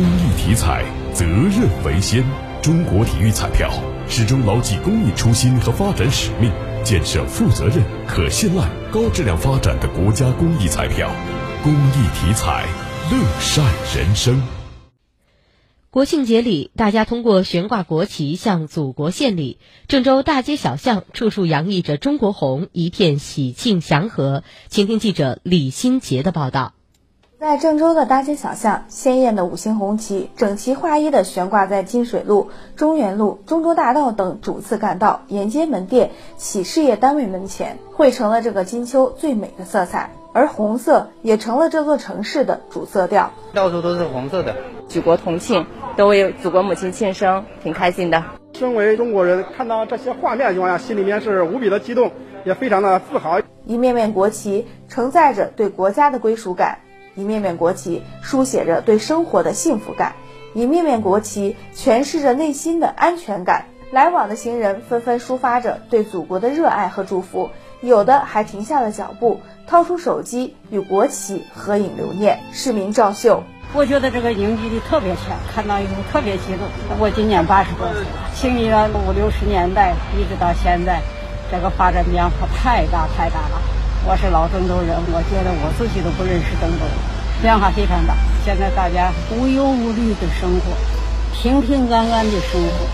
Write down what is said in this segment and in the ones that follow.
公益体彩，责任为先。中国体育彩票始终牢记公益初心和发展使命，建设负责任、可信赖、高质量发展的国家公益彩票。公益体彩，乐善人生。国庆节里，大家通过悬挂国旗向祖国献礼。郑州大街小巷处处洋溢着中国红，一片喜庆祥和。请听记者李新杰的报道。在郑州的大街小巷，鲜艳的五星红旗整齐划一地悬挂在金水路、中原路、中州大道等主次干道、沿街门店、企事业单位门前，汇成了这个金秋最美的色彩。而红色也成了这座城市的主色调，到处都是红色的。举国同庆，都为祖国母亲庆生，挺开心的。身为中国人，看到这些画面的情况下，心里面是无比的激动，也非常的自豪。一面面国旗承载着对国家的归属感，一面面国旗书写着对生活的幸福感，一面面国旗诠释着内心的安全感。来往的行人纷纷抒发着对祖国的热爱和祝福，有的还停下了脚步，掏出手机与国旗合影留念。市民赵秀，我觉得这个凝聚力特别强，看到以后特别激动。我今年八十多岁了，经历了五六十年代，一直到现在，这个发展变化太大太大了。我是老郑州人，我觉得我自己都不认识郑州，变化非常大。现在大家无忧无虑的生活，平平安安的生活。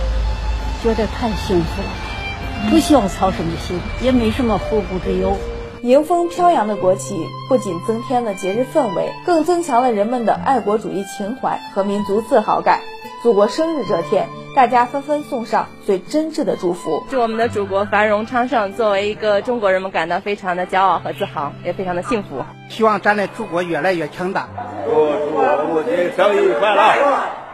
觉得太幸福了，不需要操什么心，也没什么后顾之忧。迎风飘扬的国旗不仅增添了节日氛围，更增强了人们的爱国主义情怀和民族自豪感。祖国生日这天，大家纷纷送上最真挚的祝福，祝我们的祖国繁荣昌盛。作为一个中国人，们感到非常的骄傲和自豪，也非常的幸福。希望咱的祖国越来越强大。祝祝母亲生日快乐！